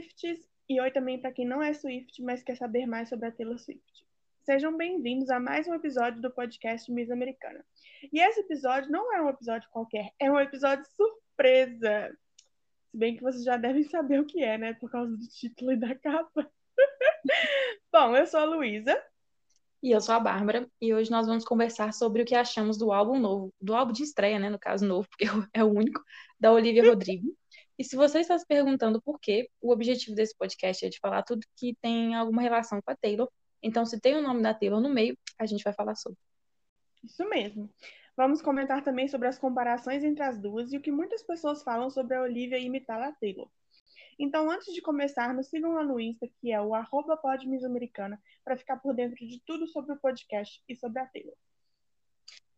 Swifts e oi também para quem não é Swift, mas quer saber mais sobre a Taylor Swift. Sejam bem-vindos a mais um episódio do podcast Miss Americana. E esse episódio não é um episódio qualquer, é um episódio surpresa. Se bem que vocês já devem saber o que é, né? Por causa do título e da capa. Bom, eu sou a Luísa. E eu sou a Bárbara, e hoje nós vamos conversar sobre o que achamos do álbum novo, do álbum de estreia, né, no caso novo, porque é o único, da Olivia Rodrigo. E se você está se perguntando por quê, o objetivo desse podcast é de falar tudo que tem alguma relação com a Taylor. Então, se tem o nome da Taylor no meio, a gente vai falar sobre. Isso mesmo. Vamos comentar também sobre as comparações entre as duas e o que muitas pessoas falam sobre a Olivia imitar a Taylor. Então, antes de começar, nos sigam lá no Insta, que é o arroba podmissamericana, para ficar por dentro de tudo sobre o podcast e sobre a Taylor.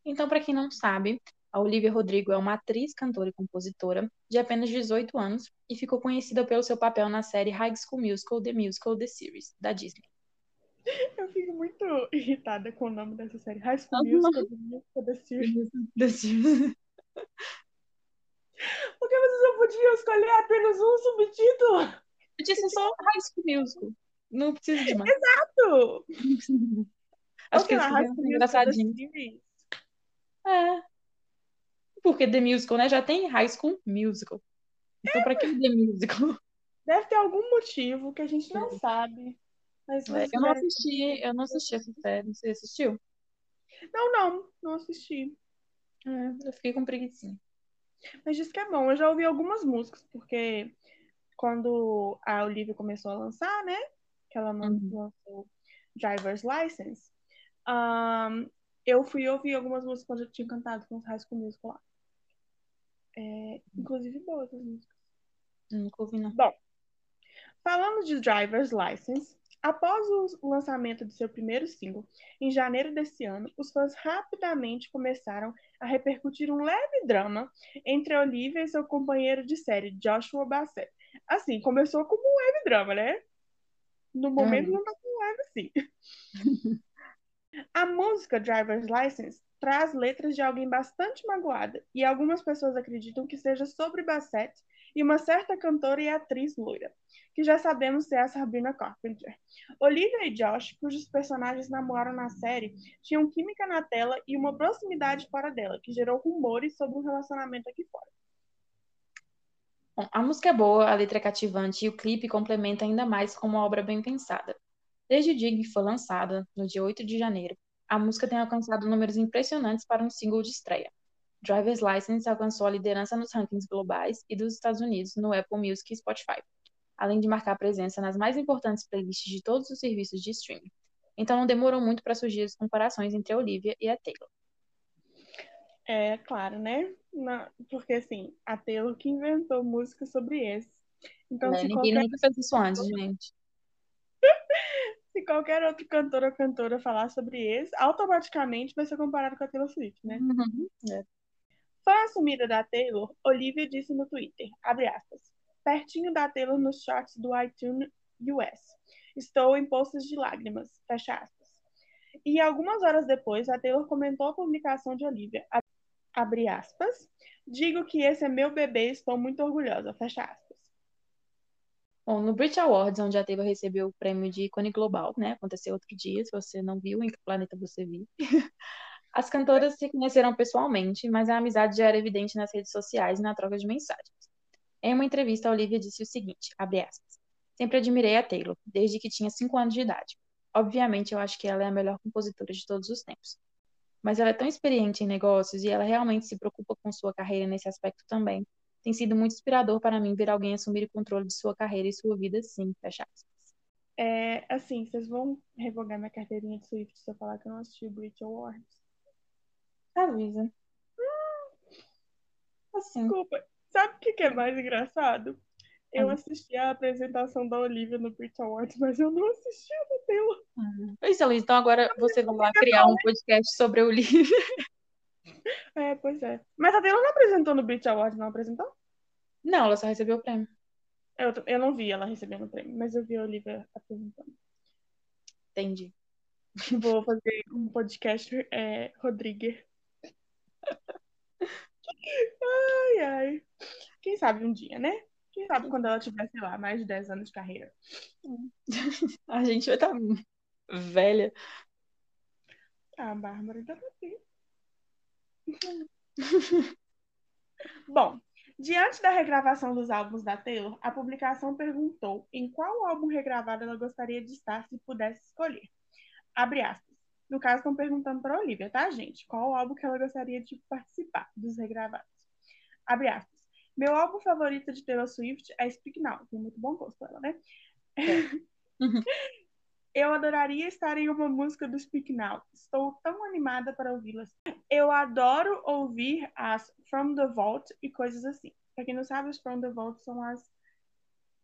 Então, para quem não sabe, a Olivia Rodrigo é uma atriz, cantora e compositora de apenas 18 anos e ficou conhecida pelo seu papel na série High School Musical, The Musical, The Series, da Disney. Eu fico muito irritada com o nome dessa série. High School Musical, The Musical, The Series. The Series. Porque vocês não podiam escolher apenas um subtítulo? Podia ser só High School Musical. Não precisa de mais. Exato! Acho que esse é engraçadinho. É. Porque The Musical, né? Já tem High School Musical. Então, pra que The Musical? Deve ter algum motivo que a gente não sabe. Mas é, eu não assisti, eu não assisti essa série. Você assistiu? Não, não, não assisti. É, eu fiquei com preguiça. Mas diz que é bom. Eu já ouvi algumas músicas, porque quando a Olivia começou a lançar, né? Que ela uhum. lançou Driver's License, um, eu fui ouvir algumas músicas quando eu tinha cantado com os High School Musical lá. É, inclusive boas as músicas. Nunca ouvi, não. Bom, falando de Driver's License, Após o lançamento de seu primeiro single, em janeiro desse ano, os fãs rapidamente começaram a repercutir um leve drama entre Olivia e seu companheiro de série, Joshua Bassett. Assim, começou como um leve drama, né? No momento uhum. não tá tão leve assim. a música Driver's License traz letras de alguém bastante magoada, e algumas pessoas acreditam que seja sobre Bassett e uma certa cantora e atriz loira que já sabemos ser a Sabrina Carpenter. Olivia e Josh, cujos personagens namoram na série, tinham química na tela e uma proximidade fora dela, que gerou rumores sobre um relacionamento aqui fora. A música é boa, a letra é cativante e o clipe complementa ainda mais com uma obra bem pensada. Desde o dia que foi lançada, no dia 8 de janeiro, a música tem alcançado números impressionantes para um single de estreia. Driver's License alcançou a liderança nos rankings globais e dos Estados Unidos no Apple Music e Spotify além de marcar presença nas mais importantes playlists de todos os serviços de streaming. Então não demorou muito para surgir as comparações entre a Olivia e a Taylor. É, claro, né? Porque assim, a Taylor que inventou música sobre esse. Então, é, ninguém qualquer... nunca fez isso antes, gente. Se qualquer outro cantor ou cantora falar sobre esse, automaticamente vai ser comparado com a Taylor Swift, né? Uhum. É. Fã assumida da Taylor, Olivia disse no Twitter, abre aspas, pertinho da Taylor nos charts do iTunes US. Estou em poços de lágrimas, fecha aspas. E algumas horas depois, a Taylor comentou a publicação de Olivia, abre aspas, digo que esse é meu bebê, estou muito orgulhosa, fecha aspas. Bom, no Brit Awards, onde a Taylor recebeu o prêmio de ícone global, né, aconteceu outro dia, se você não viu, em que planeta você viu, as cantoras se conheceram pessoalmente, mas a amizade já era evidente nas redes sociais e na troca de mensagens. Em uma entrevista, a Olivia disse o seguinte, aspas, Sempre admirei a Taylor, desde que tinha 5 anos de idade. Obviamente, eu acho que ela é a melhor compositora de todos os tempos. Mas ela é tão experiente em negócios e ela realmente se preocupa com sua carreira nesse aspecto também. Tem sido muito inspirador para mim ver alguém assumir o controle de sua carreira e sua vida, sim, fecha aspas. É, assim, vocês vão revogar minha carteirinha de Swift se eu falar que eu não assisti o Brit Awards? Avisa. Hum. Assim. Desculpa, Sabe o que, é mais engraçado? Eu ah. assisti a apresentação da Olivia no Brit Awards, mas eu não assisti a da Taylor. Ah. Pois é, Luiz, então agora você vai lá criar um podcast sobre a Olivia. É, pois é. Mas a Taylor não apresentou no Brit Awards, não apresentou? Não, ela só recebeu o prêmio. Eu, eu não vi ela recebendo o prêmio, mas eu vi a Olivia apresentando. Entendi. Vou fazer um podcast é, Rodrigues. ai, ai. Quem sabe um dia, né? Quem sabe quando ela tiver, sei lá, mais de 10 anos de carreira. A gente vai estar velha. Ah, a Bárbara ainda tá aqui. Bom, diante da regravação dos álbuns da Taylor, a publicação perguntou em qual álbum regravado ela gostaria de estar se pudesse escolher. Abre aspas. No caso, estão perguntando para a Olivia, tá, gente? Qual álbum que ela gostaria de participar dos regravados? Abre aspas. Meu álbum favorito de Taylor Swift é Speak Now. Tem muito bom gosto ela, né? É. Eu adoraria estar em uma música do Speak Now. Estou tão animada para ouvi-las. Eu adoro ouvir as From the Vault e coisas assim. Pra quem não sabe, as From the Vault são as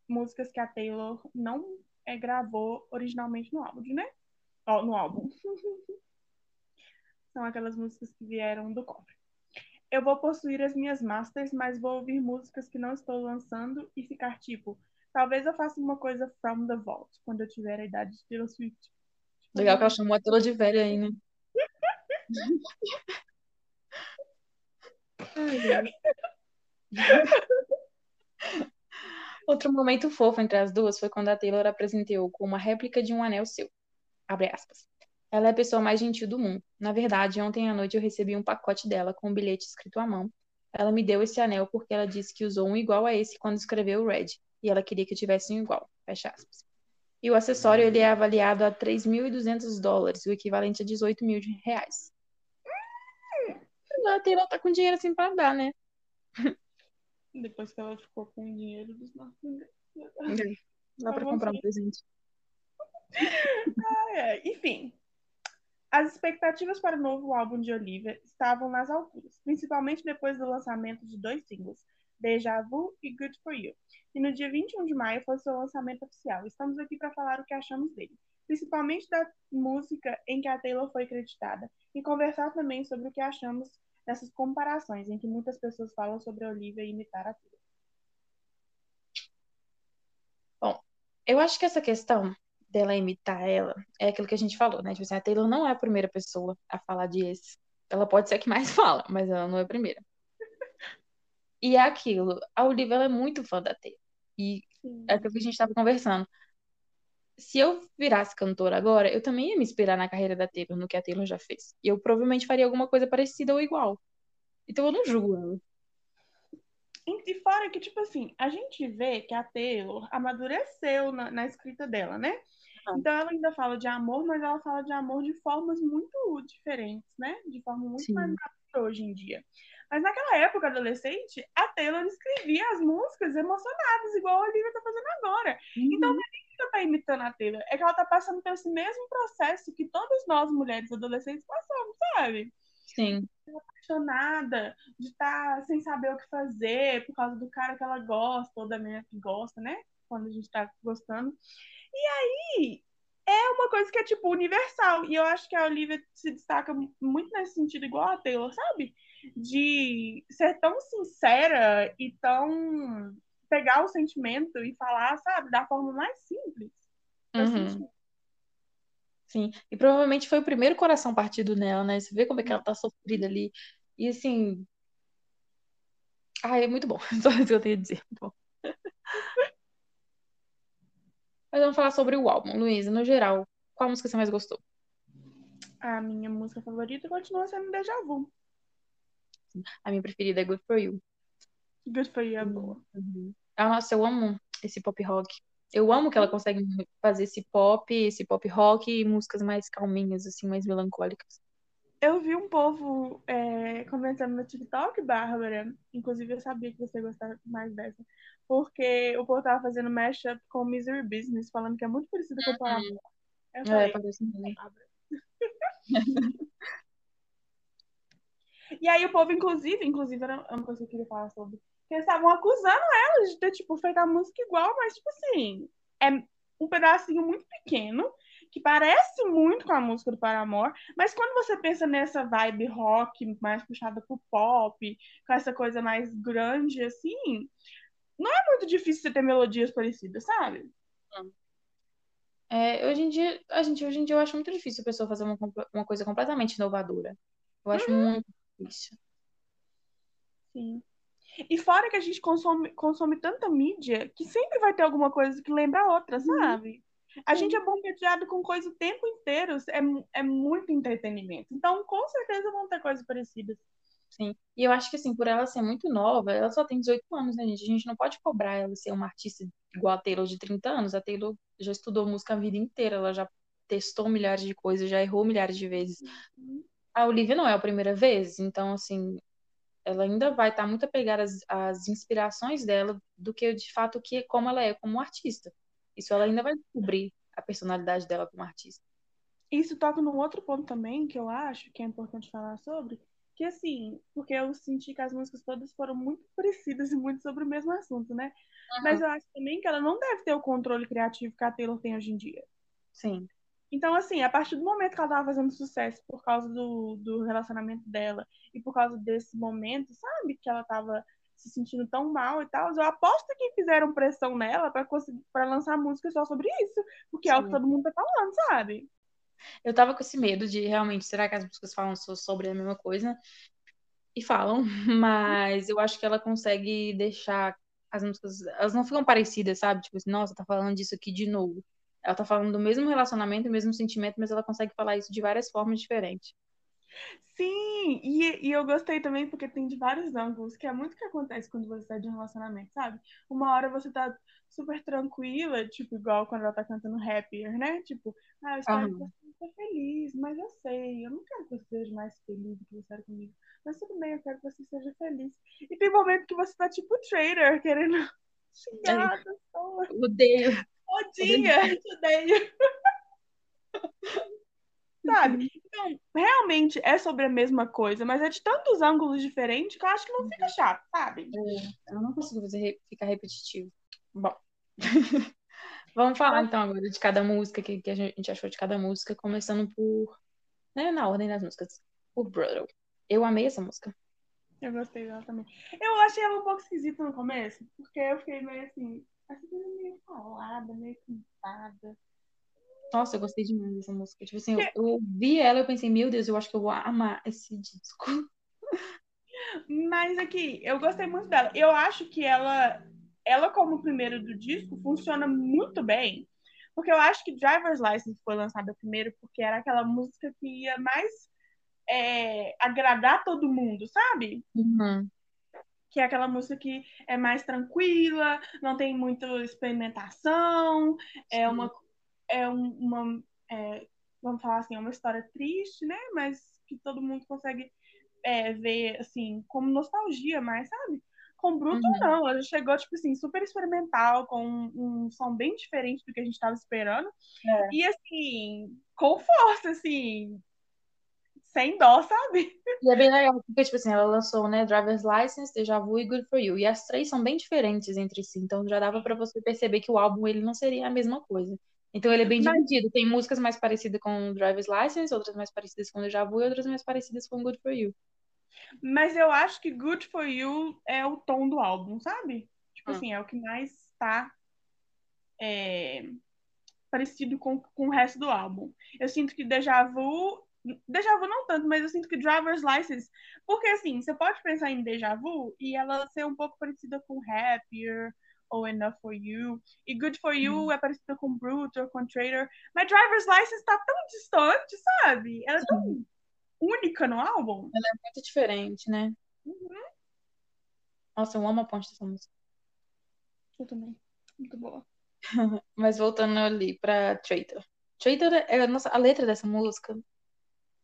músicas que a Taylor não é, gravou originalmente no álbum, né? No álbum. são aquelas músicas que vieram do cofre. Eu vou possuir as minhas masters, mas vou ouvir músicas que não estou lançando e ficar tipo, talvez eu faça uma coisa from the vault quando eu tiver a idade de Taylor Swift. Legal que ela chamou a Taylor de velha aí, né? Outro momento fofo entre as duas foi quando a Taylor apresentou com uma réplica de um anel seu. Abre aspas. Ela é a pessoa mais gentil do mundo. Na verdade, ontem à noite eu recebi um pacote dela com um bilhete escrito à mão. Ela me deu esse anel porque ela disse que usou um igual a esse quando escreveu o Red, e ela queria que tivesse um igual. Fecha aspas. E o acessório ele é avaliado a 3.200 dólares, o equivalente a 18 mil reais. Hum, a Taylor tá com dinheiro assim pra dar, né? Depois que ela ficou com o dinheiro dos nossos. Dá pra comprar um presente. Ah, é. Enfim, as expectativas para o novo álbum de Olivia estavam nas alturas, principalmente depois do lançamento de dois singles, Deja Vu e Good For You. E no dia 21 de maio foi seu lançamento oficial. Estamos aqui para falar o que achamos dele, principalmente da música em que a Taylor foi creditada, e conversar também sobre o que achamos dessas comparações em que muitas pessoas falam sobre a Olivia imitar a Taylor. Bom, eu acho que essa questão dela imitar ela é aquilo que a gente falou, né? Tipo assim, a Taylor não é a primeira pessoa a falar de. Ela pode ser a que mais fala, mas ela não é a primeira. E é aquilo, a Olivia ela é muito fã da Taylor. E Sim. é aquilo que a gente estava conversando. Se eu virasse cantora agora, eu também ia me inspirar na carreira da Taylor, no que a Taylor já fez. E eu provavelmente faria alguma coisa parecida ou igual. Então eu não julgo ela. E fora que, tipo assim, a gente vê que a Taylor amadureceu na, na escrita dela, né? Então ela ainda fala de amor, mas ela fala de amor de formas muito diferentes, né? De forma muito Sim. mais madura hoje em dia. Mas naquela época adolescente, a Taylor escrevia as músicas emocionadas, igual a Olivia tá fazendo agora. Uhum. Então não é nem que ela tá imitando a Taylor, é que ela tá passando por esse mesmo processo que todas nós mulheres adolescentes passamos, sabe? Sim. Apaixonada, de estar tá sem saber o que fazer por causa do cara que ela gosta, ou da menina que gosta, né? Quando a gente tá gostando. E aí, é uma coisa que é, tipo, universal. E eu acho que a Olivia se destaca muito nesse sentido, igual a Taylor, sabe? De ser tão sincera e tão. pegar o sentimento e falar, sabe? Da forma mais simples. Uhum. Sim, e provavelmente foi o primeiro coração partido nela, né? Você vê como é que ela tá sofrida ali. E assim. Ai, é muito bom. Só isso que eu tenho a dizer. Muito bom. Mas vamos falar sobre o álbum. Luísa, no geral, qual música você mais gostou? A minha música favorita continua sendo Deja Vu. A minha preferida é Good For You. Good For You é boa. Uhum. Ah, nossa, eu amo esse pop rock. Eu amo que ela consegue fazer esse pop, esse pop rock e músicas mais calminhas, assim, mais melancólicas. Eu vi um povo é, comentando no TikTok, Bárbara, inclusive eu sabia que você gostava mais dessa, porque o povo tava fazendo mashup com Misery Business, falando que é muito parecido com o Paramore. Uhum. Eu falei, é, parece mesmo. e aí o povo, inclusive, inclusive era uma coisa que eu queria falar sobre, que eles estavam acusando ela de ter, tipo, feito a música igual, mas, tipo assim, é um pedacinho muito pequeno, que parece muito com a música do Paramore, mas quando você pensa nessa vibe rock mais puxada pro pop, com essa coisa mais grande, assim, não é muito difícil você ter melodias parecidas, sabe? É, hoje em dia, a gente, hoje em dia eu acho muito difícil a pessoa fazer uma, uma coisa completamente inovadora. Eu acho uhum. muito difícil. Sim. E fora que a gente consome, consome tanta mídia que sempre vai ter alguma coisa que lembra a outra, sabe? A gente é bombardeado com coisa o tempo inteiro, é, é muito entretenimento. Então, com certeza vão ter coisas parecidas. Sim. E eu acho que, assim, por ela ser muito nova, ela só tem 18 anos, né, gente? A gente não pode cobrar ela ser uma artista igual a Taylor de 30 anos. A Taylor já estudou música a vida inteira, ela já testou milhares de coisas, já errou milhares de vezes. Uhum. A Olivia não é a primeira vez, então, assim, ela ainda vai estar muito apegada às, às inspirações dela do que, de fato, que como ela é como artista. Isso ela ainda vai descobrir a personalidade dela como artista. Isso toca num outro ponto também que eu acho que é importante falar sobre, que assim, porque eu senti que as músicas todas foram muito parecidas e muito sobre o mesmo assunto, né? Uhum. Mas eu acho também que ela não deve ter o controle criativo que a Taylor tem hoje em dia. Sim. Então, assim, a partir do momento que ela tava fazendo sucesso por causa do, do relacionamento dela e por causa desse momento, sabe? Que ela tava se sentindo tão mal e tal, eu aposto que fizeram pressão nela para conseguir para lançar música só sobre isso, porque Sim. é o que todo mundo tá falando, sabe? Eu tava com esse medo de realmente, será que as músicas falam sobre a mesma coisa? E falam, mas eu acho que ela consegue deixar as músicas, elas não ficam parecidas, sabe? Tipo assim, nossa, tá falando disso aqui de novo. Ela tá falando do mesmo relacionamento, mesmo sentimento, mas ela consegue falar isso de várias formas diferentes. Sim, e, e eu gostei também porque tem de vários ângulos, que é muito o que acontece quando você sai de um relacionamento, sabe? Uma hora você tá super tranquila, tipo, igual quando ela tá cantando Happier, né? Tipo, ah, eu espero uhum. que você feliz, mas eu sei, eu não quero que você seja mais feliz do que você era comigo. Mas tudo bem, eu quero que você seja feliz. E tem momento que você tá tipo trader, querendo xingar a pessoa. Odeio. Te odeio. Sabe? Então, realmente é sobre a mesma coisa, mas é de tantos ângulos diferentes que eu acho que não fica chato, sabe? É, eu não consigo fazer ficar repetitivo. Bom. Vamos falar então agora de cada música, que, que a gente achou de cada música, começando por. Né, na ordem das músicas. Por Brother. Eu amei essa música. Eu gostei dela também. Eu achei ela um pouco esquisita no começo, porque eu fiquei meio assim. Essa coisa meio falada, meio cantada. Nossa, eu gostei demais dessa música. Tipo assim, eu, eu ouvi ela e eu pensei, meu Deus, eu acho que eu vou amar esse disco. Mas aqui, eu gostei muito dela. Eu acho que ela, ela como primeiro do disco, funciona muito bem. Porque eu acho que Driver's License foi lançada primeiro porque era aquela música que ia mais é, agradar todo mundo, sabe? Uhum. Que é aquela música que é mais tranquila, não tem muita experimentação, é Sim. é uma é uma, é, vamos falar assim, é uma história triste, né? Mas que todo mundo consegue é, ver, assim, como nostalgia, mas, sabe? Com Bruto, uhum. não. Ela chegou, tipo assim, super experimental, com um, um som bem diferente do que a gente estava esperando. É. E, assim, com força, assim, sem dó, sabe? E é bem legal, porque, tipo assim, ela lançou, né, Driver's License, Deja Vu e Good For You. E as três são bem diferentes entre si, então já dava para você perceber que o álbum, ele não seria a mesma coisa. Então ele é bem dividido. Tem músicas mais parecidas com Driver's License, outras mais parecidas com Deja Vu e outras mais parecidas com Good For You. Mas eu acho que Good For You é o tom do álbum, sabe? Tipo hum. assim, é o que mais tá é, parecido com, com o resto do álbum. Eu sinto que Deja Vu. Deja Vu não tanto, mas eu sinto que Driver's License. Porque assim, você pode pensar em Deja Vu e ela ser um pouco parecida com Happier ou Enough for You. E Good for You hum. é parecida com Brute ou com Trader. Mas Driver's License tá tão distante, sabe? Ela é tão única no álbum. Ela é muito diferente, né? Uhum. Nossa, eu amo a ponte dessa música. Eu também. Muito boa. Mas voltando ali pra Traitor. Traitor, é, nossa, a letra dessa música,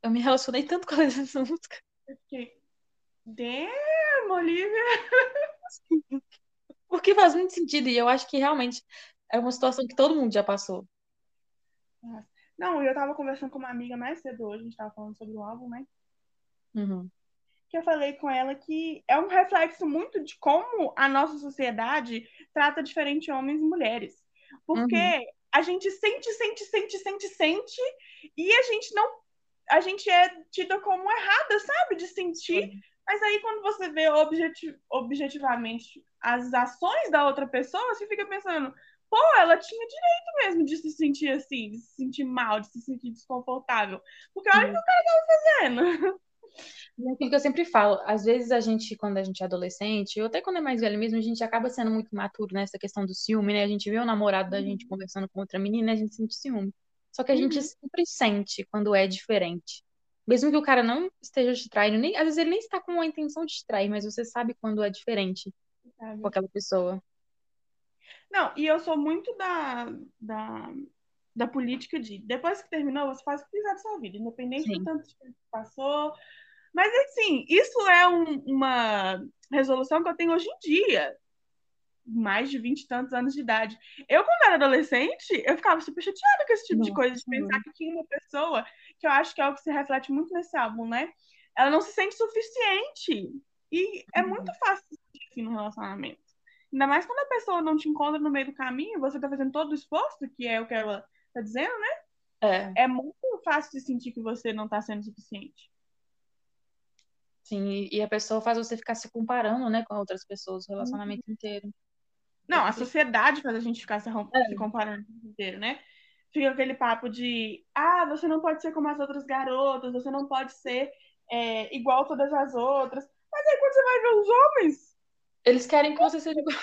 eu me relacionei tanto com a letra dessa música. Eu fiquei, damn, Olivia! Porque faz muito sentido, e eu acho que realmente é uma situação que todo mundo já passou. Não, eu tava conversando com uma amiga mais cedo hoje, a gente tava falando sobre o álbum, né? Uhum. Que eu falei com ela que é um reflexo muito de como a nossa sociedade trata diferente homens e mulheres. Porque uhum. a gente sente, sente, sente, sente, sente, e a gente não. A gente é tida como errada, sabe? De sentir. Uhum. Mas aí, quando você vê objetiv objetivamente as ações da outra pessoa, você fica pensando, pô, ela tinha direito mesmo de se sentir assim, de se sentir mal, de se sentir desconfortável. Porque olha o que o cara tava fazendo. E é aquilo que eu sempre falo, às vezes a gente, quando a gente é adolescente, ou até quando é mais velho mesmo, a gente acaba sendo muito maturo nessa questão do ciúme, né? A gente vê o namorado da gente conversando com outra menina, a gente sente ciúme. Só que a gente Uhum. sempre sente quando é diferente. Mesmo que o cara não esteja te traindo, nem, às vezes ele nem está com a intenção de te trair, mas você sabe quando é diferente sabe? com aquela pessoa. Não, e eu sou muito da, da, da política de depois que terminou, você faz o que quiser da sua vida, independente Sim. do tanto que passou. Mas assim, isso é um- uma resolução que eu tenho hoje em dia. Mais de 20 e tantos anos de idade. Eu, quando era adolescente, eu ficava super chateada com esse tipo de Nossa, coisa, de pensar que tinha uma pessoa, que eu acho que é o que se reflete muito nesse álbum, né? Ela não se sente suficiente. E é muito fácil se sentir assim no relacionamento. Ainda mais quando a pessoa não te encontra no meio do caminho, você tá fazendo todo o esforço, que é o que ela tá dizendo, né? É, É muito fácil de sentir que você não tá sendo suficiente. sim, e- a pessoa faz você ficar se comparando, né, com outras pessoas o Uhum. relacionamento inteiro. Não, a sociedade faz a gente ficar se, É. se comparando o tempo inteiro, né? Fica aquele papo de, ah, você não pode ser como as outras garotas, você não pode ser é, igual todas as outras. Mas aí quando você vai ver os homens, Eles querem que você seja igual.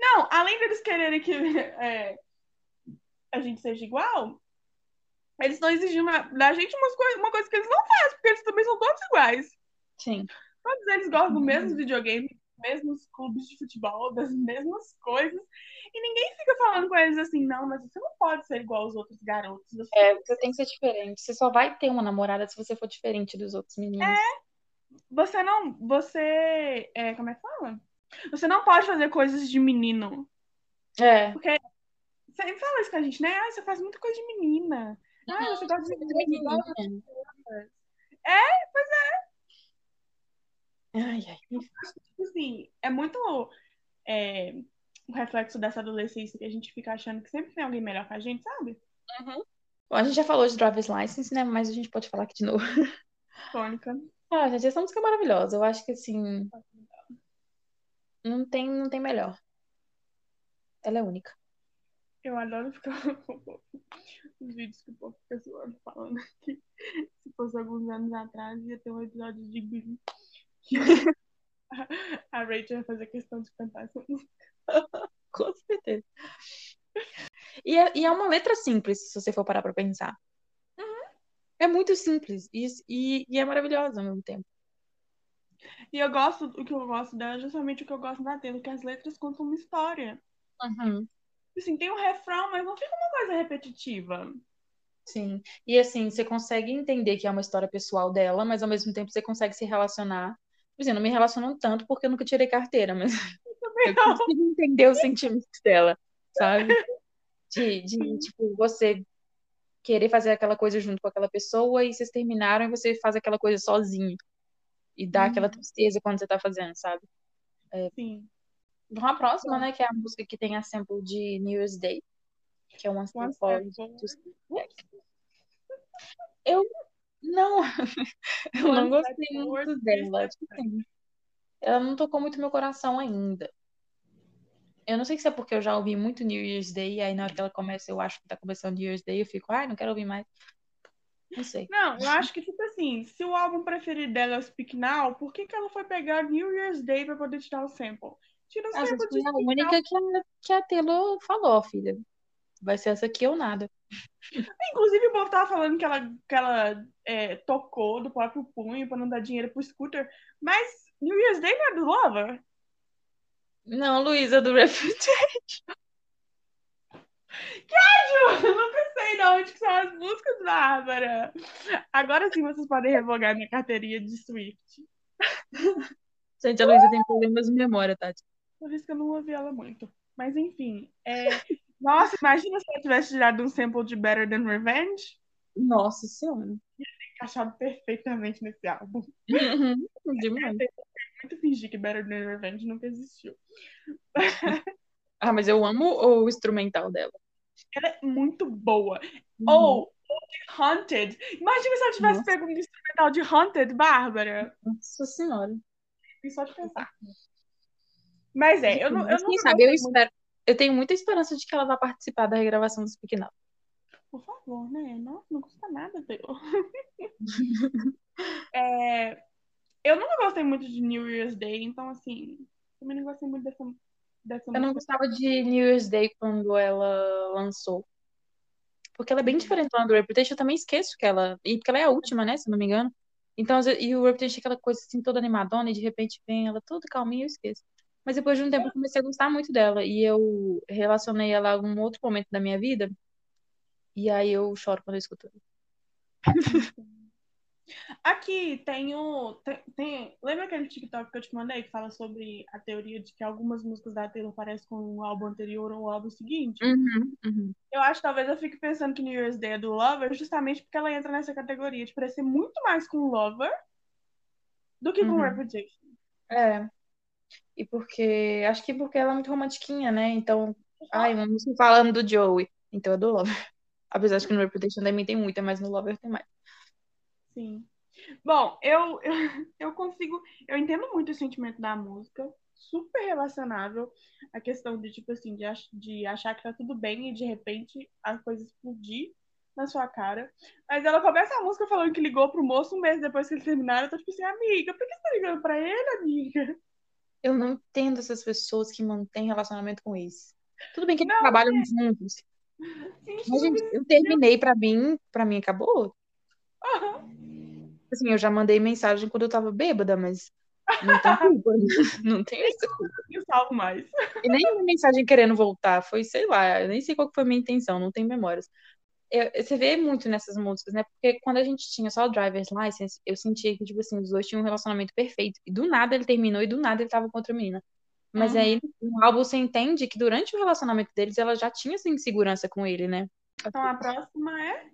não, além deles quererem que é, a gente seja igual, eles estão exigindo da gente umas coi uma coisa que eles não fazem, porque eles também são todos iguais. Sim. Todos eles gostam do mesmo videogame, mesmos clubes de futebol, das mesmas coisas. E ninguém fica falando com eles assim, não, mas você não pode ser igual aos outros garotos. Você É, você tem que ser diferente. Você só vai ter uma namorada se você for diferente dos outros meninos. Você não. Você. É, como é que fala? Você não pode fazer coisas de menino. É. Sempre fala isso com a gente, né? Ah, você faz muita coisa de menina. Ah, você gosta de é menina. as menina. outras. Ai, ai. Tipo assim, é muito é, o reflexo dessa adolescência que a gente fica achando que sempre tem alguém melhor que a gente, sabe? Bom, a gente já falou de Driver's License, né? Mas a gente pode falar aqui de novo. Tônica. Ah, gente, essa música é maravilhosa. Eu acho que, assim, não tem, não tem melhor. Ela é única. Eu adoro ficar os vídeos que o povo fica zoando, falando que se fosse alguns anos atrás ia ter um episódio de Glee. A Rachel ia fazer questão de cantar essa música. Com certeza. E é, e é uma letra simples, se você for parar pra pensar. É muito simples e, e, e é maravilhosa ao mesmo tempo. E eu gosto, o que eu gosto dela é justamente o que eu gosto da Taylor, que as letras contam uma história. Uhum. Assim, tem um refrão, mas não fica uma coisa repetitiva. Sim. E assim, você consegue entender que é uma história pessoal dela, mas ao mesmo tempo você consegue se relacionar. Por exemplo, não me relaciono tanto porque eu nunca tirei carteira, mas eu consigo entender os sentimentos dela, sabe? De, de, tipo, você querer fazer aquela coisa junto com aquela pessoa e vocês terminaram e você faz aquela coisa sozinho. E dá aquela Uhum. tristeza quando você tá fazendo, sabe? Sim. Vamos à próxima, né? Que é a música que tem a sample de New Year's Day, que é One Step Forward. Step Back. Eu não, eu não gostei muito dela. Tipo assim, ela não tocou muito meu coração ainda. Eu não sei se é porque eu já ouvi muito New Year's Day, e aí na hora que ela começa, eu acho que tá começando New Year's Day, eu fico, ai, não quero ouvir mais. Não sei. Não, eu acho que, tipo assim, se o álbum preferido dela é o Speak Now, por que, que ela foi pegar New Year's Day pra poder tirar o sample? Tira o Às sample de foi a única que a, que a Taylor falou, filha. Vai ser essa aqui ou nada. Inclusive, o povo tava falando que ela, que ela é, tocou do próprio punho pra não dar dinheiro pro scooter. Mas New Year's Day não é do Lover? Não, Luísa, do Refugee. Eu nunca sei de onde que são as músicas, Bárbara. Agora sim vocês podem revogar minha carteirinha de Swift. Gente, a Luísa tem problemas de memória, Tati. Por isso que eu não ouvi ela muito. Mas enfim. é, Nossa, imagina se ela tivesse tirado um sample de Better Than Revenge. Nossa Senhora. Encaixado perfeitamente nesse álbum. Uhum, Demais. Muito fingir que Better Than Revenge nunca existiu. Ah, mas eu amo o instrumental dela. Ela é muito boa. Uhum. Ou Haunted. Imagina se ela tivesse Nossa. pego um instrumental de Haunted, Bárbara. Nossa Senhora. E só de pensar. Mas é, eu não. Eu Mas não quem sabe, eu espero. Eu tenho muita esperança de que ela vá participar da regravação do Speak Now. Por favor, né? Nossa, não custa nada, Teu. é, eu nunca gostei muito de New Year's Day, então, assim, também não gostei muito dessa, dessa Eu não gostava de New Year's Day quando ela lançou. Porque ela é bem diferente do Reputation, eu também esqueço que ela. E porque ela é a última, né? Se não me engano. Então, e o Reputation é aquela coisa assim, toda animadona, e de repente vem ela toda calminha, eu esqueço. Mas depois de um tempo eu comecei a gostar muito dela. E eu relacionei ela a um outro momento da minha vida. E aí eu choro quando eu escuto. Aqui tem o. Tem, tem- lembra aquele TikTok que eu te mandei que fala sobre a teoria de que algumas músicas da Taylor parecem com o álbum anterior ou o álbum seguinte? Uhum, uhum. Eu acho que talvez eu fique pensando que New Year's Day é do Lover justamente porque ela entra nessa categoria de parecer muito mais com Lover do que com Uhum. Reputation. É. E porque. Acho que porque ela é muito romantiquinha, né? Então. Ai, uma música falando do Joey. Então é do Lover. Apesar de que no Reputation também tem muita, mas no Lover tem mais. Sim. Bom, eu, eu, eu consigo. Eu entendo muito o sentimento da música, super relacionável. A questão de, tipo assim, de, ach- de achar que tá tudo bem e de repente a coisa explodir na sua cara. Mas ela começa a música falando que ligou pro moço um mês depois que eles terminaram. Eu tô tipo assim, amiga, por que você tá ligando pra ele, amiga? Eu não entendo essas pessoas que mantêm relacionamento com ex. Tudo bem que eles Não, trabalham juntos. Gente, Mas, gente, eu terminei pra mim, pra mim acabou. Aham. Assim, eu já mandei mensagem quando eu tava bêbada, mas não tem culpa. Não tem essa culpa. Eu salvo mais. E nem uma mensagem querendo voltar, foi, sei lá, eu nem sei qual foi a minha intenção, não tenho memórias. Eu- você vê muito nessas músicas, né? Porque quando a gente tinha só o Driver's License, eu sentia que, tipo assim, os dois tinham um relacionamento perfeito. E do nada ele terminou e do nada ele tava com outra menina. Mas Uhum. aí no álbum você entende que durante o relacionamento deles ela já tinha essa insegurança com ele, né? Então a próxima é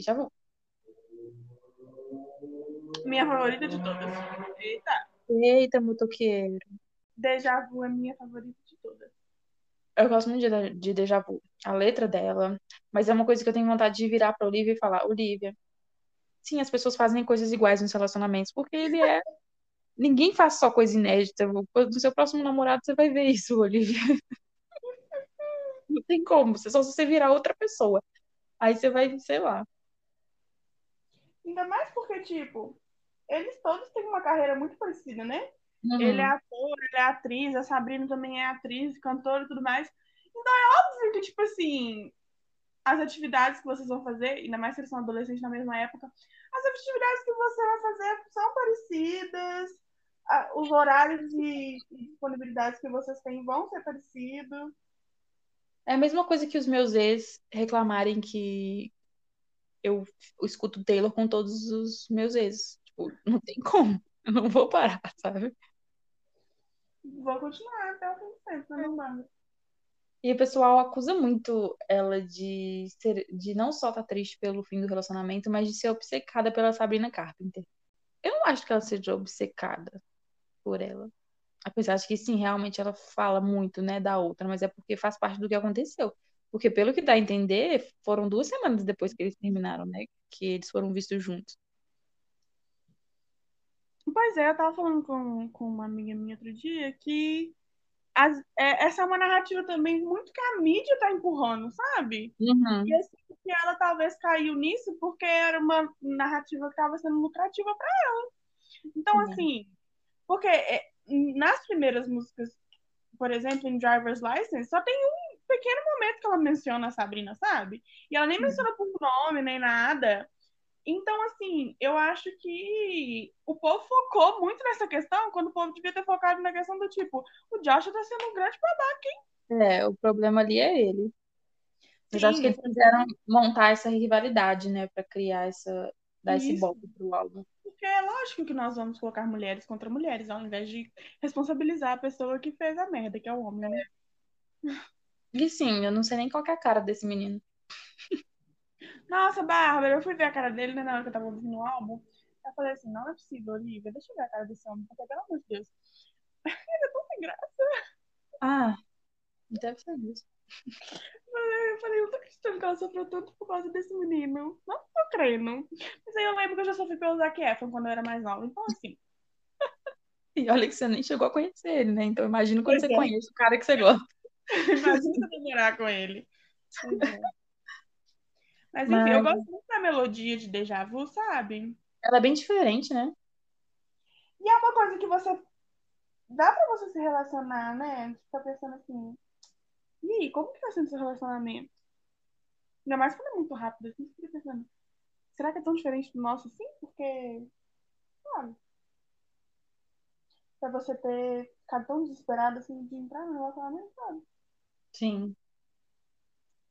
já vou. minha favorita de todas. Eita, Eita, motoqueiro. Deja Vu é minha favorita. Eu gosto muito de, de Deja Vu, a letra dela, mas é uma coisa que eu tenho vontade de virar pra Olivia e falar, Olivia, sim, as pessoas fazem coisas iguais nos relacionamentos, porque ele é. Ninguém faz só coisa inédita. No seu próximo namorado você vai ver isso, Olivia. Não tem como, só se você virar outra pessoa. Aí você vai, sei lá. Ainda mais porque, tipo, eles todos têm uma carreira muito parecida, né? Uhum. Ele é ator, ele é atriz, a Sabrina também é atriz, cantora e tudo mais. Então é óbvio que, tipo assim, as atividades que vocês vão fazer, ainda mais se eles são adolescentes na mesma época, as atividades que você vai fazer são parecidas, os horários e e disponibilidades que vocês têm vão ser parecidos. É a mesma coisa que os meus ex reclamarem que eu escuto Taylor com todos os meus ex. Tipo, não tem como. Eu não vou parar, sabe? Vou continuar até o fim do tempo, não dá. E o pessoal acusa muito ela de ser, de não só estar triste pelo fim do relacionamento, mas de ser obcecada pela Sabrina Carpenter. Eu não acho que ela seja obcecada por ela. Apesar de que sim, realmente ela fala muito, né, da outra, mas é porque faz parte do que aconteceu. Porque pelo que dá a entender, foram duas semanas depois que eles terminaram, né, que eles foram vistos juntos. Pois é, eu tava falando com, com uma amiga minha outro dia que as- é, essa é uma narrativa também muito que a mídia tá empurrando, sabe? Uhum. E assim, que ela talvez caiu nisso porque era uma narrativa que estava sendo lucrativa para ela. Então, Sim. assim, porque é, nas primeiras músicas, por exemplo, em Driver's License, só tem um pequeno momento que ela menciona a Sabrina, sabe? E ela nem Sim. menciona por nome, nem nada. Então, assim, eu acho que o povo focou muito nessa questão, quando o povo devia ter focado na questão do tipo, o Joshua tá sendo um grande babaca, hein? É, o problema ali é ele. Mas acho que eles quiseram montar essa rivalidade, né, pra criar essa, dar esse Isso. golpe pro álbum. Porque é lógico que nós vamos colocar mulheres contra mulheres, ao invés de responsabilizar a pessoa que fez a merda, que é o homem, né? E sim, eu não sei nem qual é a cara desse menino. Nossa, Bárbara, eu fui ver a cara dele né, na hora que eu tava ouvindo o álbum. Eu falei assim, não é possível, Olivia, deixa eu ver a cara desse homem, porque pelo amor de Deus. Ele é tão sem graça. Ah, deve ser isso. Eu falei, eu tô acreditando que ela sofreu tanto por causa desse menino. Não tô crendo. Mas aí eu lembro que eu já sofri pelo Zac Efron quando eu era mais nova. Então, assim, E olha que você nem chegou a conhecer ele, né? Então imagina quando Pois você é. conhece o cara que você gosta. imagina você namorar com ele. É. Mas enfim, eu Mas- gosto muito da melodia de Deja Vu, sabe? Ela é bem diferente, né? E é uma coisa que você. Dá pra você se relacionar, né? Fica pensando assim. E aí, como que tá sendo seu relacionamento? Ainda mais quando é muito rápido, assim, você fica pensando. Será que é tão diferente do nosso assim? Porque. Sabe? Pra você ter ficado tão desesperado assim de entrar no relacionamento, sabe? Sim.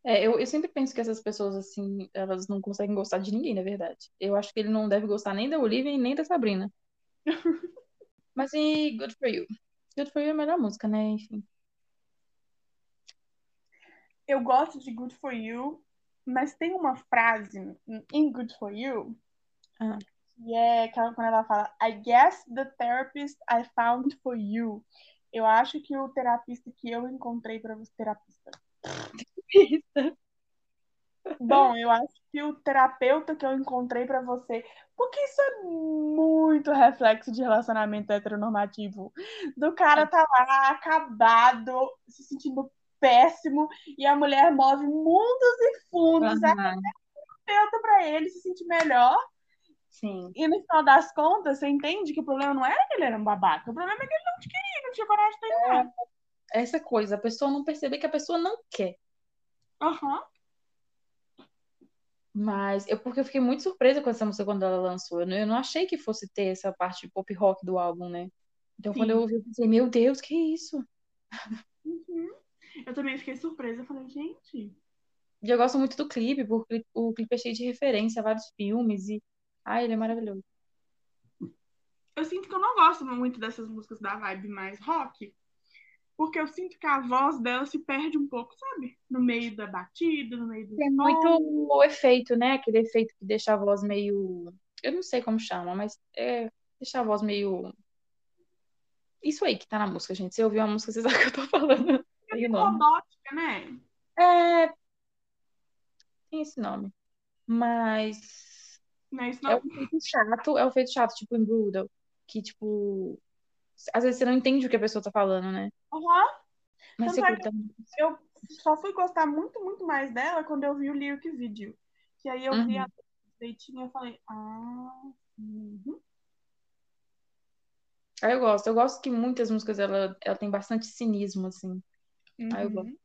É, eu, eu sempre penso que essas pessoas, assim, elas não conseguem gostar de ninguém, na verdade. Eu acho que ele não deve gostar nem da Olivia e nem da Sabrina. Mas e Good For You? Good For You é a melhor música, né? Enfim. Eu gosto de Good For You, mas tem uma frase em Good For You Ah. que é aquela quando ela fala I guess the therapist I found for you. Eu acho que o terapista que eu encontrei para você, terapista. Bom, eu acho que o terapeuta que eu encontrei pra você, porque isso é muito reflexo de relacionamento heteronormativo. Do cara tá lá acabado, se sentindo péssimo, e a mulher move mundos e fundos, é Aham, terapeuta pra ele se sentir melhor. Sim. E no final das contas, você entende que o problema não era que ele era um babaca, o problema é que ele não te queria, não tinha coragem de terminar. Essa coisa, a pessoa não perceber que a pessoa não quer. Aham. Mas eu porque eu fiquei muito surpresa com essa música quando ela lançou. Eu não, eu não achei que fosse ter essa parte de pop rock do álbum, né? Então quando eu Sim. ouvi, eu pensei, meu Deus, que isso? Uhum. Eu também fiquei surpresa. Eu falei, gente. E eu gosto muito do clipe, porque o clipe é cheio de referência a vários filmes e ai, ele é maravilhoso. Eu sinto que eu não gosto muito dessas músicas da vibe mais rock, porque eu sinto que a voz dela se perde um pouco, sabe? No meio da batida, no meio do Tem som. muito o efeito, né? Aquele efeito que deixa a voz meio, eu não sei como chama, mas é deixa a voz meio isso aí que tá na música, gente. Se ouviu a música, você sabe o que eu tô falando. O nome. Robótica, né? É, tem esse nome. Mas Não é isso é não? um feito chato, é um feito chato, tipo em Brutal, que tipo, às vezes você não entende o que a pessoa tá falando, né? Aham. Mas você é curta muito. eu só fui gostar muito, muito mais dela quando eu vi o lyric video. Que aí eu vi Uhum. a direitinho e eu falei, ah, uhum. Aí eu gosto. Eu gosto que muitas músicas ela, ela tem bastante cinismo, assim. Aí eu gosto. Uhum.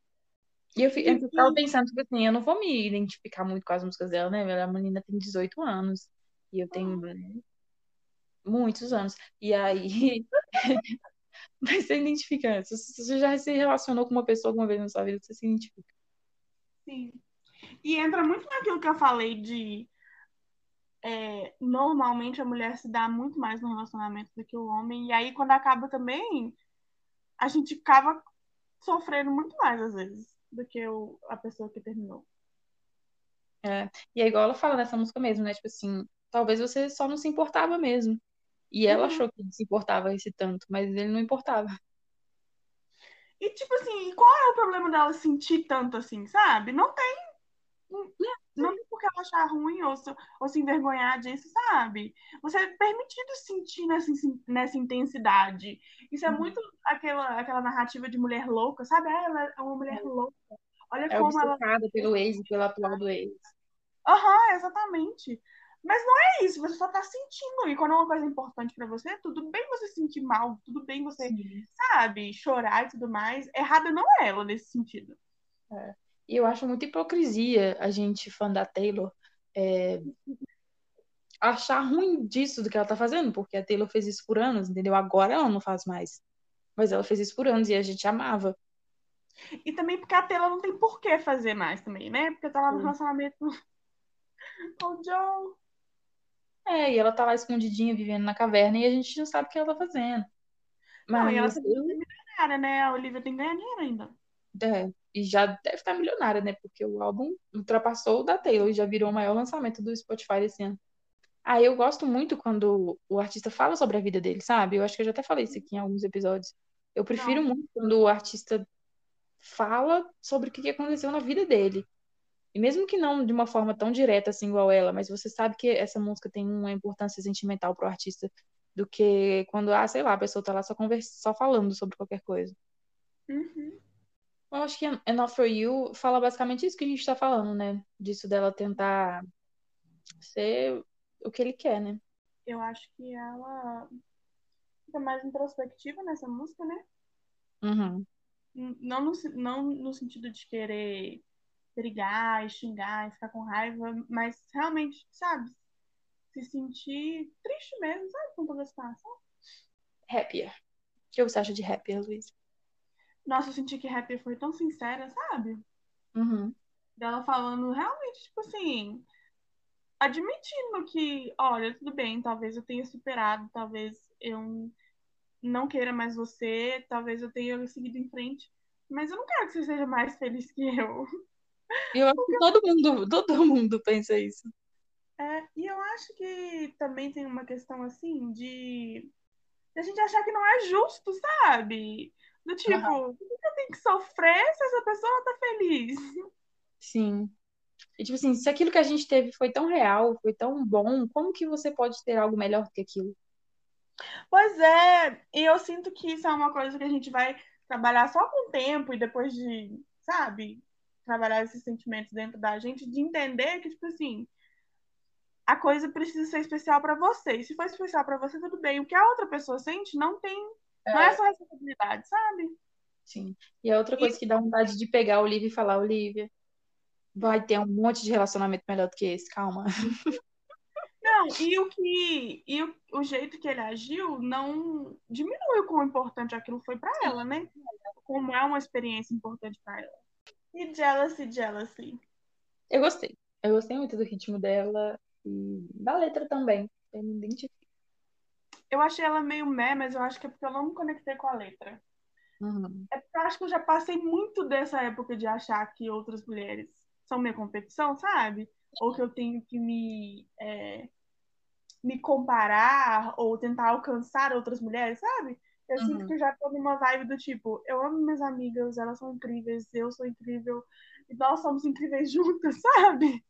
E eu, fi- eu ficava pensando, tipo assim, eu não vou me identificar muito com as músicas dela, né? A menina tem 18 anos. E eu tenho muitos anos. E aí. Mas você identifica. Se se você já se relacionou com uma pessoa alguma vez na sua vida, você se identifica. Sim. E entra muito naquilo que eu falei de é, normalmente a mulher se dá muito mais no relacionamento do que o homem. E aí, quando acaba também, a gente acaba sofrendo muito mais, às vezes, do que o, a pessoa que terminou. É. E é igual ela fala nessa música mesmo, né? Tipo assim, talvez você só não se importava mesmo. E ela Uhum. achou que ele se importava esse tanto, mas ele não importava. E, tipo assim, qual é o problema dela sentir tanto assim, sabe? Não tem. Não tem por que ela achar ruim ou se, ou se envergonhar disso, sabe? Você é permitido sentir nessa, nessa intensidade. Isso é Uhum. muito aquela, aquela narrativa de mulher louca, sabe? Ah, ela é uma mulher louca. Olha É como ela. pelo ex e pelo atual do ex. Aham, exatamente. Mas não é isso, você só tá sentindo. E quando é uma coisa importante pra você, tudo bem você se sentir mal, tudo bem você, Sim. sabe, chorar e tudo mais. Errada não é ela nesse sentido. E eu acho muita hipocrisia a gente, fã da Taylor, é, achar ruim disso do que ela tá fazendo, porque a Taylor fez isso por anos, entendeu? Agora ela não faz mais. Mas ela fez isso por anos e a gente amava. E também porque a Taylor não tem por que fazer mais também, né? Porque tá lá no Sim. relacionamento com o Joe. É, e ela tá lá escondidinha, vivendo na caverna, e a gente não sabe o que ela tá fazendo. Não, e ela Mas também é milionária, né? A Olivia tem que ganhar dinheiro ainda. É, e já deve estar milionária, né? Porque o álbum ultrapassou o da Taylor e já virou o maior lançamento do Spotify esse ano. Ah, eu gosto muito quando o artista fala sobre a vida dele, sabe? Eu acho que eu já até falei isso aqui em alguns episódios. Eu prefiro Não. muito quando o artista fala sobre o que aconteceu na vida dele. E mesmo que não de uma forma tão direta assim igual ela, mas você sabe que essa música tem uma importância sentimental pro artista do que quando, ah, sei lá, a pessoa tá lá só conversa, só falando sobre qualquer coisa. Uhum. Eu acho que Enough for You fala basicamente isso que a gente tá falando, né? Disso dela tentar ser o que ele quer, né? Eu acho que ela fica mais introspectiva nessa música, né? Uhum. Não no, não no sentido de querer brigar e xingar e ficar com raiva, mas realmente, sabe, se sentir triste mesmo, sabe, com toda a situação. Happier. O que você acha de Happier, Luiz? Nossa, eu senti que Happier foi tão sincera, sabe? Uhum. Dela falando realmente, tipo assim, admitindo que, olha, tudo bem, talvez eu tenha superado, talvez eu não queira mais você, talvez eu tenha seguido em frente, mas eu não quero que você seja mais feliz que eu. Eu acho que todo mundo, todo mundo pensa isso. É, e eu acho que também tem uma questão assim de, de a gente achar que não é justo, sabe? Do tipo, que eu tenho que sofrer se essa pessoa tá feliz? Sim. E, tipo assim, se aquilo que a gente teve foi tão real, foi tão bom, como que você pode ter algo melhor do que aquilo? Pois é, e eu sinto que isso é uma coisa que a gente vai trabalhar só com o tempo e depois de, sabe, trabalhar esses sentimentos dentro da gente, de entender que, tipo assim, a coisa precisa ser especial pra você. E se for especial pra você, tudo bem. O que a outra pessoa sente não tem, não é sua responsabilidade, sabe? Sim. E a outra coisa que dá vontade de pegar a Olivia e falar, Olivia, vai ter um monte de relacionamento melhor do que esse, calma. Não, e o que e o, o jeito que ele agiu não diminui o quão importante aquilo foi pra ela, né? Como é uma experiência importante pra ela. E Jealousy, Jealousy. Eu gostei. Eu gostei muito do ritmo dela e da letra também. Eu me identifico. Eu achei ela meio meh, mas eu acho que é porque eu não me conectei com a letra. Uhum. É porque eu acho que eu já passei muito dessa época de achar que outras mulheres são minha competição, sabe? Ou que eu tenho que me, é, me comparar ou tentar alcançar outras mulheres, sabe? Eu sinto Uhum. que eu já tô numa vibe do tipo, eu amo minhas amigas, elas são incríveis, eu sou incrível, e nós somos incríveis juntas, sabe?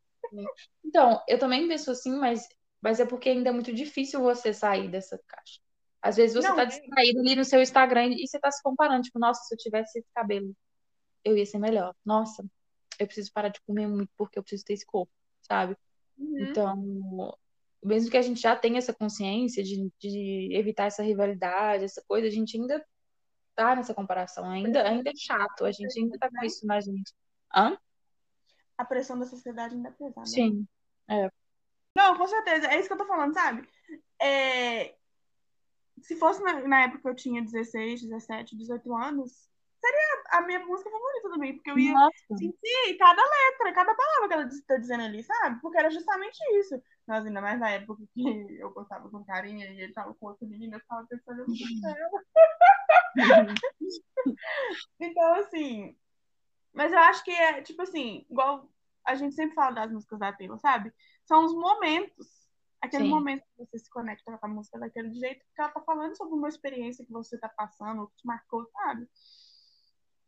Então, eu também penso assim, mas, mas é porque ainda é muito difícil você sair dessa caixa. Às vezes você Não, tá é- distraído ali no seu Instagram e você tá se comparando, tipo, nossa, se eu tivesse esse cabelo, eu ia ser melhor. Nossa, eu preciso parar de comer muito porque eu preciso ter esse corpo, sabe? Uhum. Então, mesmo que a gente já tenha essa consciência de, de evitar essa rivalidade, essa coisa, a gente ainda tá nessa comparação, ainda, ainda é chato, a gente ainda tá com isso na gente. Hã? A pressão da sociedade ainda é pesada. Sim. É. Não, com certeza. É isso que eu tô falando, sabe? É, Se fosse na, na época que eu tinha 16, 17, 18 anos, seria a minha música favorita também, porque eu ia Nossa. sentir cada letra, cada palavra que ela diz- tá dizendo ali, sabe? Porque era justamente isso. Nós, ainda mais na época que eu gostava com carinha e ele tava com outra menina, eu ficava pensando, eu ela. Então, assim. Mas eu acho que é, tipo assim, igual a gente sempre fala das músicas da Taylor, sabe? São os momentos. Aquele Sim. momento que você se conecta com a música daquele jeito, porque ela tá falando sobre uma experiência que você tá passando, ou que te marcou, sabe?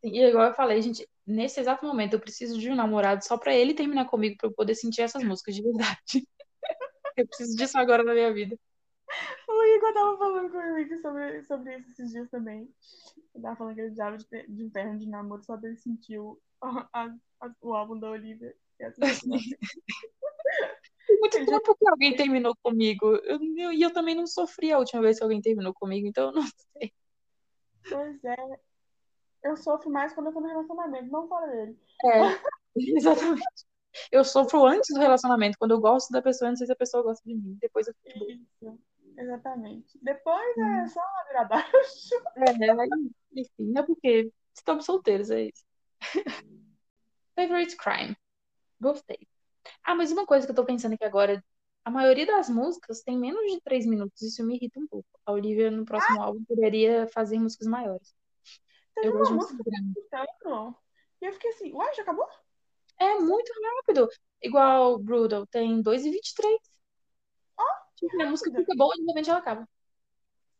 E igual eu falei, gente, nesse exato momento eu preciso de um namorado só pra ele terminar comigo pra eu poder sentir essas músicas de verdade. Eu preciso disso agora na minha vida. O Igor tava falando com o Henrique sobre, sobre isso esses dias também. Ele tava falando que ele precisava de, de um terno de namoro só pra ele sentir o, a- a- o álbum da Olivia. E Tem muito Ele já- tempo que alguém terminou comigo. Eu- eu- E eu, também não sofri a última vez que alguém terminou comigo, então eu não sei. Pois é. Eu sofro mais quando eu tô no relacionamento, não fora dele. É, exatamente. Eu sofro antes do relacionamento, quando eu gosto da pessoa, eu não sei se a pessoa gosta de mim. Depois eu fico. Isso, exatamente. Depois é Hum. só ladeira abaixo. É, aí, enfim, é porque estamos solteiros, é isso. Favorite Crime. Gostei. Ah, mas uma coisa que eu tô pensando aqui agora, a maioria das músicas tem menos de três minutos, isso me irrita um pouco. A Olivia, no próximo álbum, poderia fazer músicas maiores. Teve Eu uma música música grande. tanto. E eu fiquei assim, uai, já acabou? É muito rápido. Igual Brutal, tem 2 e 23. Tipo, a música fica boa e de repente ela acaba.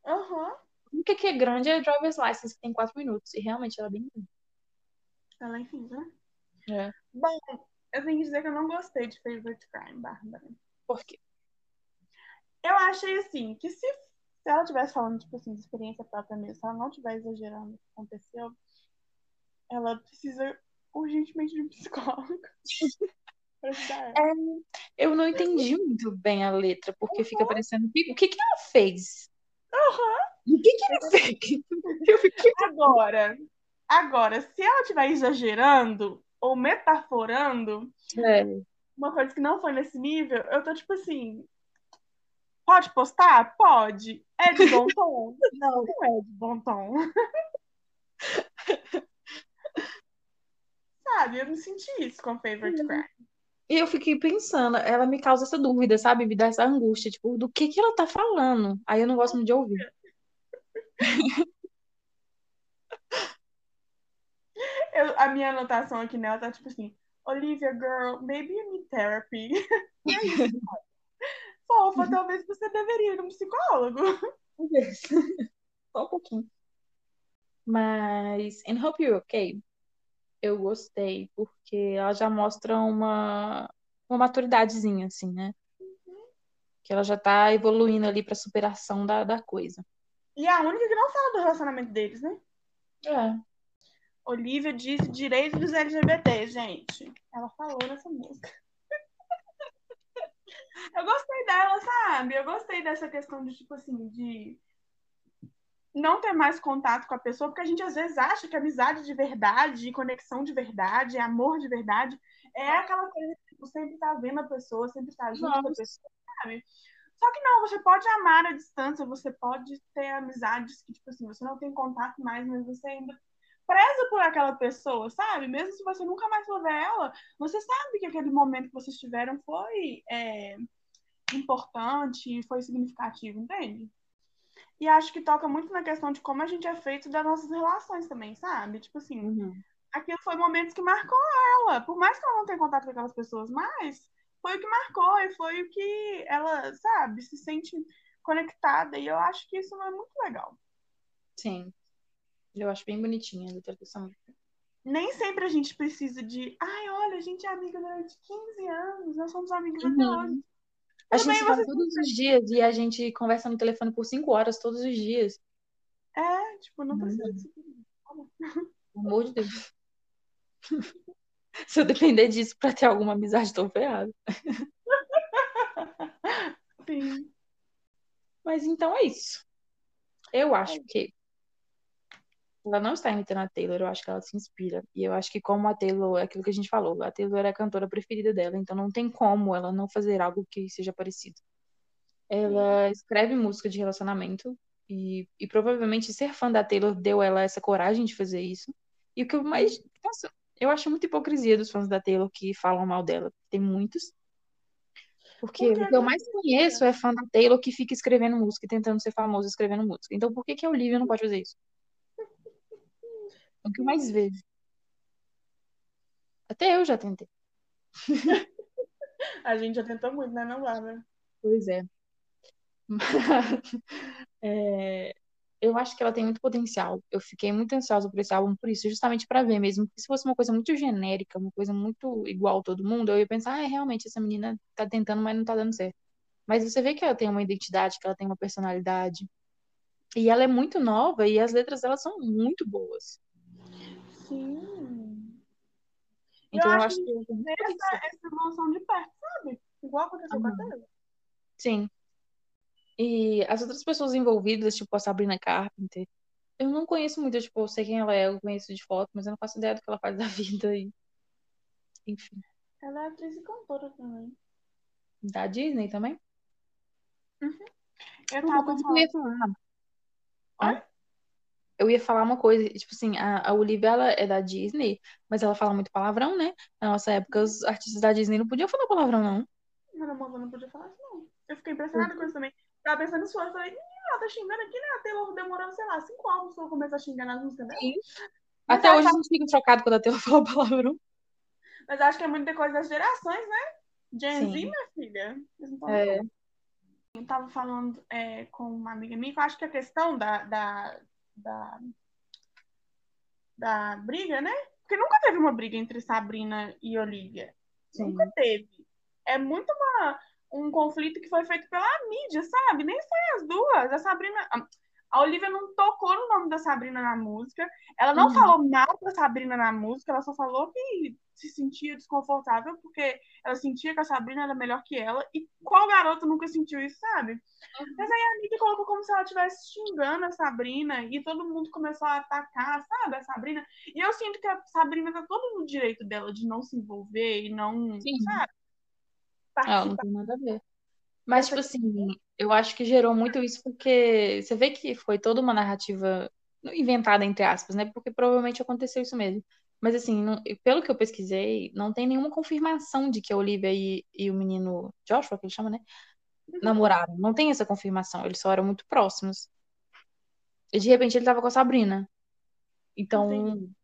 Aham. O que que é grande é Driver's License, que tem 4 minutos. E realmente ela é bem grande. Ela, enfim, né? É. Bom, eu tenho que dizer que eu não gostei de Favorite Crime, Bárbara. Por quê? Eu achei assim, que se, se ela estivesse falando, tipo assim, de experiência própria mesmo, se ela não estiver exagerando o que aconteceu, ela precisa urgentemente de um psicólogo. ela. É, eu não entendi muito bem a letra, porque fica parecendo. O que que ela fez? O que que ele fez? Eu fiquei... Agora, agora, se ela estiver exagerando ou metaforando, É. uma coisa que não foi nesse nível, eu tô tipo assim. Pode postar? Pode. É de bom tom? Não, não é de bom tom. Sabe, eu não senti isso com Favorite Crime. E eu fiquei pensando, ela me causa essa dúvida, sabe? Me dá essa angústia, tipo, do que que ela tá falando? Aí eu não gosto muito de ouvir. Eu- a minha anotação aqui nela tá tipo assim: Olivia, girl, maybe you need therapy. É. Fofa, talvez você deveria ir num psicólogo. Só um pouquinho. Mas In Hope You're Okay, eu gostei, porque ela já mostra uma, uma maturidadezinha, assim, né? Que ela já tá evoluindo ali pra superação da, da coisa. E a única que não fala do relacionamento deles, né? É. Olivia disse direitos dos LGBT, gente. Ela falou nessa música. Eu gostei dela, sabe? Eu gostei dessa questão de, tipo assim, de não ter mais contato com a pessoa, porque a gente às vezes acha que amizade de verdade, conexão de verdade, amor de verdade, é aquela coisa que tipo, sempre tá vendo a pessoa, sempre tá junto com a Nossa. pessoa, sabe? Só que não, você pode amar à distância, você pode ter amizades que, tipo assim, você não tem contato mais, mas você ainda preza por aquela pessoa, sabe? Mesmo se você nunca mais for ver ela, você sabe que aquele momento que vocês tiveram foi é, importante, foi significativo, entende? E acho que toca muito na questão de como a gente é feito das nossas relações também, sabe? Tipo assim, Uhum. aquilo foi momentos que marcou ela. Por mais que ela não tenha contato com aquelas pessoas mais, foi o que marcou e foi o que ela, sabe, se sente conectada. E eu acho que isso é muito legal. Sim. Eu acho bem bonitinha a música. Nem sempre a gente precisa de, ai, olha, a gente é amiga durante 15 anos, nós somos amigos até Uhum. hoje. A gente se fala todos os dias e a gente conversa no telefone por cinco horas todos os dias. É, tipo, não precisa Uhum. disso. Pelo amor de Deus. Se eu depender disso pra ter alguma amizade, tô ferrada. Sim. Mas então é isso. Eu acho que ela não está imitando a Taylor, eu acho que ela se inspira. E eu acho que como a Taylor, é aquilo que a gente falou, a Taylor é a cantora preferida dela, então não tem como ela não fazer algo que seja parecido. Ela escreve música de relacionamento e, e provavelmente ser fã da Taylor deu ela essa coragem de fazer isso. E o que eu mais. Nossa, eu acho muita hipocrisia dos fãs da Taylor que falam mal dela. Tem muitos. Porque o que eu mais conheço é fã da Taylor que fica escrevendo música e tentando ser famoso escrevendo música. Então por que que a Olivia não pode fazer isso? É o que eu mais vejo. Até eu já tentei. A gente já tentou muito, né, não, Bárbara? Pois é. É, eu acho que ela tem muito potencial. Eu fiquei muito ansiosa por esse álbum, por isso, justamente pra ver mesmo. Porque se fosse uma coisa muito genérica, uma coisa muito igual a todo mundo, eu ia pensar, ah, realmente essa menina tá tentando, mas não tá dando certo. Mas você vê que ela tem uma identidade, que ela tem uma personalidade. E ela é muito nova e as letras dela são muito boas. Sim. Então eu acho acho que que Essa, essa evolução de perto, sabe? Igual aconteceu com a Aham. Taylor. Sim. E as outras pessoas envolvidas, tipo a Sabrina Carpenter, eu não conheço muito, tipo, eu sei quem ela é, eu conheço de foto, mas eu não faço ideia do que ela faz da vida e enfim. Ela é atriz e cantora também. Da Disney também? Eu Uma tava coisa que eu falando. ia falar. Oi? Eu ia falar uma coisa, tipo assim, a, a Olivia, ela é da Disney, mas ela fala muito palavrão, né? Na nossa época, os artistas da Disney não podiam falar palavrão, não. Hannah Montana não podia falar isso, não. Eu fiquei impressionada com isso também. Tava pensando nisso, eu falei, ela tá xingando aqui, né? A Taylor demorou, sei lá, cinco anos pra eu começar a xingar nas músicas dela. Sim. Mas Até hoje a gente fica chocado quando a Taylor fala palavrão. Mas acho que é muita coisa das gerações, né? Gen Z, minha filha. Não É. Eu tava falando é, com uma amiga minha que eu acho que a questão da, da, da, da briga, né? Porque nunca teve uma briga entre Sabrina e Olivia. Sim. Nunca teve. É muito uma, um conflito que foi feito pela mídia, sabe? Nem foi as duas. A Sabrina. A, Olivia não tocou no nome da Sabrina na música. Ela não Uhum. falou mal da Sabrina na música, ela só falou que se sentia desconfortável porque ela sentia que a Sabrina era melhor que ela. E qual garota nunca sentiu isso, sabe? Mas aí a Anitta colocou como se ela estivesse xingando a Sabrina e todo mundo começou a atacar, sabe, a Sabrina. E eu sinto que a Sabrina tá todo no direito dela de não se envolver e não, Sim. sabe, Ah, não participar. tem nada a ver. Mas, tipo assim, eu acho que gerou muito isso porque você vê que foi toda uma narrativa inventada, entre aspas, né? Porque provavelmente aconteceu isso mesmo. Mas, assim, não- pelo que eu pesquisei, não tem nenhuma confirmação de que a Olivia e, e o menino Joshua, que ele chama, né? Namoraram. Não tem essa confirmação. Eles só eram muito próximos. E, de repente, ele tava com a Sabrina. Então, Entendi.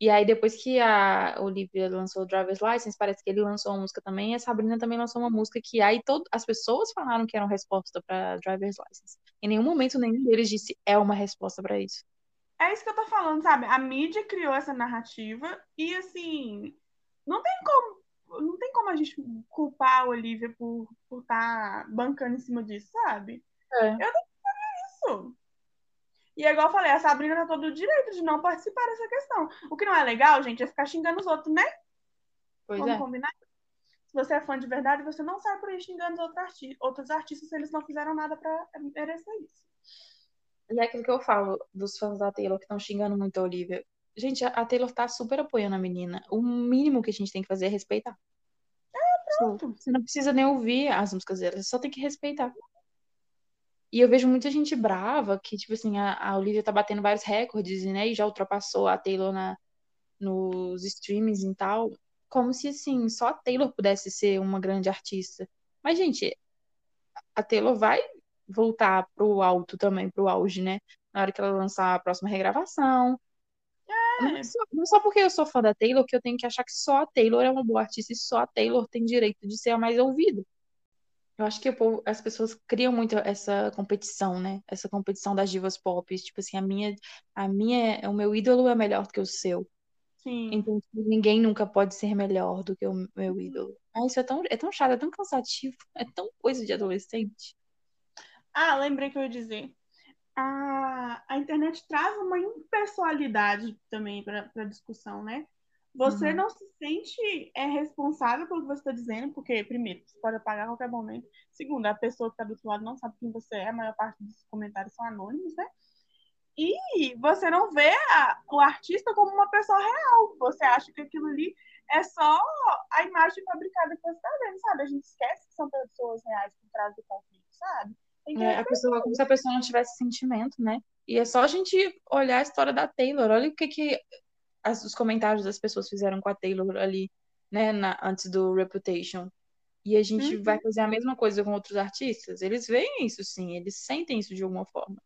E aí, depois que a Olivia lançou o Driver's License, parece que ele lançou uma música também, e a Sabrina também lançou uma música que aí todo, as pessoas falaram que era uma resposta para Driver's License. Em nenhum momento nenhum deles disse é uma resposta para isso. É isso que eu tô falando, sabe? A mídia criou essa narrativa e, assim, não tem como, não tem como a gente culpar a Olivia por estar por tá bancando em cima disso, sabe? É. Eu não faria isso. E é igual eu falei, a Sabrina tá todo o direito de não participar dessa questão. O que não é legal, gente, é ficar xingando os outros, né? Pois Vamos é. combinar? Se você é fã de verdade, você não sai por aí xingando os outros, arti outros artistas se eles não fizeram nada pra merecer isso. E é aquilo que eu falo dos fãs da Taylor que estão xingando muito a Olivia. Gente, a, Taylor tá super apoiando a menina. O mínimo que a gente tem que fazer é respeitar. Pronto. Você não precisa nem ouvir as músicas dela, você só tem que respeitar. E eu vejo muita gente brava que, tipo assim, a, a Olivia tá batendo vários recordes, né? E já ultrapassou a Taylor na, nos streamings e tal. Como se, assim, só a Taylor pudesse ser uma grande artista. Mas, gente, a Taylor vai voltar pro alto também, pro auge, né? Na hora que ela lançar a próxima regravação. Não é só, não é só porque eu sou fã da Taylor que eu tenho que achar que só a Taylor é uma boa artista e só a Taylor tem direito de ser a mais ouvida. Eu acho que povo- as pessoas criam muito essa competição, né? Essa competição das divas pop. Tipo assim, a minha, a minha, o meu ídolo é melhor do que o seu. Sim. Então, tipo, ninguém nunca pode ser melhor do que o meu ídolo. Ah, isso é tão, é tão chato, é tão cansativo, é tão coisa de adolescente. Ah, lembrei que eu ia dizer. A, a internet traz uma impessoalidade também para a discussão, né? Você Uhum. não se sente é, responsável pelo que você está dizendo, porque, primeiro, você pode apagar a qualquer momento. Segundo, a pessoa que está do outro lado não sabe quem você é, a maior parte dos comentários são anônimos, né? E você não vê a- o artista como uma pessoa real. Você acha que aquilo ali é só a imagem fabricada que você está vendo, sabe? A gente esquece que são pessoas reais por trás do conflito, sabe? É, a pessoa, como se a pessoa não tivesse sentimento, né? E é só a gente olhar a história da Taylor. Olha o que, que as- os comentários das pessoas fizeram com a Taylor ali, né, na- antes do Reputation. E a gente Uhum. vai fazer a mesma coisa com outros artistas. Eles veem isso, sim, eles sentem isso de alguma forma.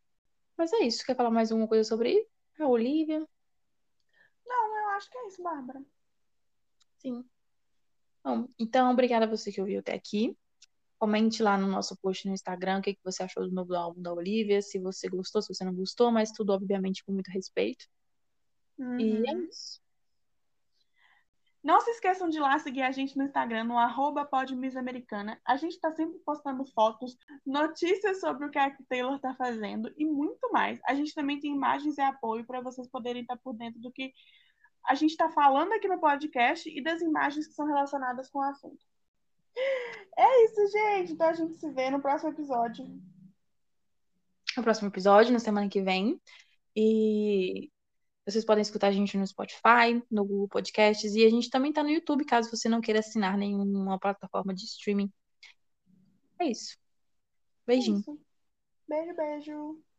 Mas é isso. Quer falar mais alguma coisa sobre a Olivia? Não, eu acho que é isso, Bárbara. Sim. Bom, então, obrigada a você que ouviu até aqui. Comente lá no nosso post no Instagram o que, que você achou do novo álbum da Olivia, se você gostou, se você não gostou, mas tudo, obviamente, com muito respeito. E é Uhum. isso. Não se esqueçam de lá seguir a gente no Instagram, no arroba podmissamericana. A gente está sempre postando fotos, notícias sobre o que a Taylor está fazendo e muito mais. A gente também tem imagens e apoio para vocês poderem estar por dentro do que a gente está falando aqui no podcast e das imagens que são relacionadas com o assunto. É isso, gente. Então a gente se vê no próximo episódio. No próximo episódio, na semana que vem. E vocês podem escutar a gente no Spotify, no Google Podcasts. E a gente também tá no YouTube, caso você não queira assinar nenhuma plataforma de streaming. É isso. É Beijinho. isso. Beijo, beijo.